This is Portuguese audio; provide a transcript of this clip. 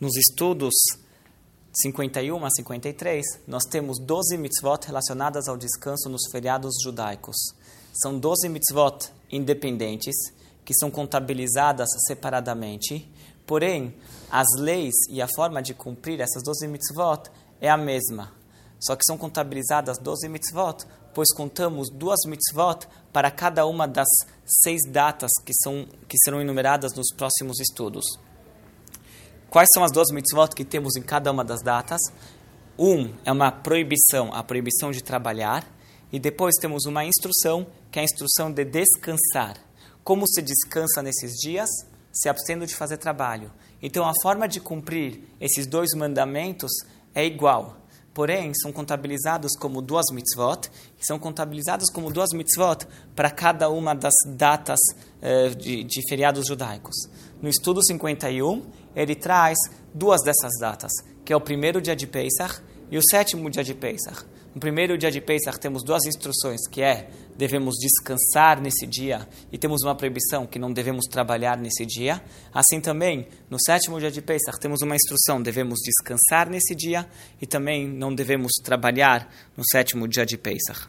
Nos estudos 51 a 53, nós temos 12 mitzvot relacionadas ao descanso nos feriados judaicos. São 12 mitzvot independentes, que são contabilizadas separadamente, porém, as leis e a forma de cumprir essas 12 mitzvot é a mesma. Só que são contabilizadas 12 mitzvot, pois contamos duas mitzvot para cada uma das seis datas que, são, que serão enumeradas nos próximos estudos. Quais são as duas mitzvot que temos em cada uma das datas? Um é uma proibição, a proibição de trabalhar, e depois temos uma instrução, que é a instrução de descansar. Como se descansa nesses dias? Se abstendo de fazer trabalho. Então a forma de cumprir esses dois mandamentos é igual. Porém, são contabilizados como duas mitzvot, são contabilizados como duas mitzvot para cada uma das datas eh, de, de feriados judaicos. No estudo 51, ele traz duas dessas datas, que é o primeiro dia de Pesach e o sétimo dia de Pesach. No primeiro dia de Pesach temos duas instruções, que é devemos descansar nesse dia e temos uma proibição que não devemos trabalhar nesse dia. Assim também, no sétimo dia de Pesach temos uma instrução, devemos descansar nesse dia e também não devemos trabalhar no sétimo dia de Pesach.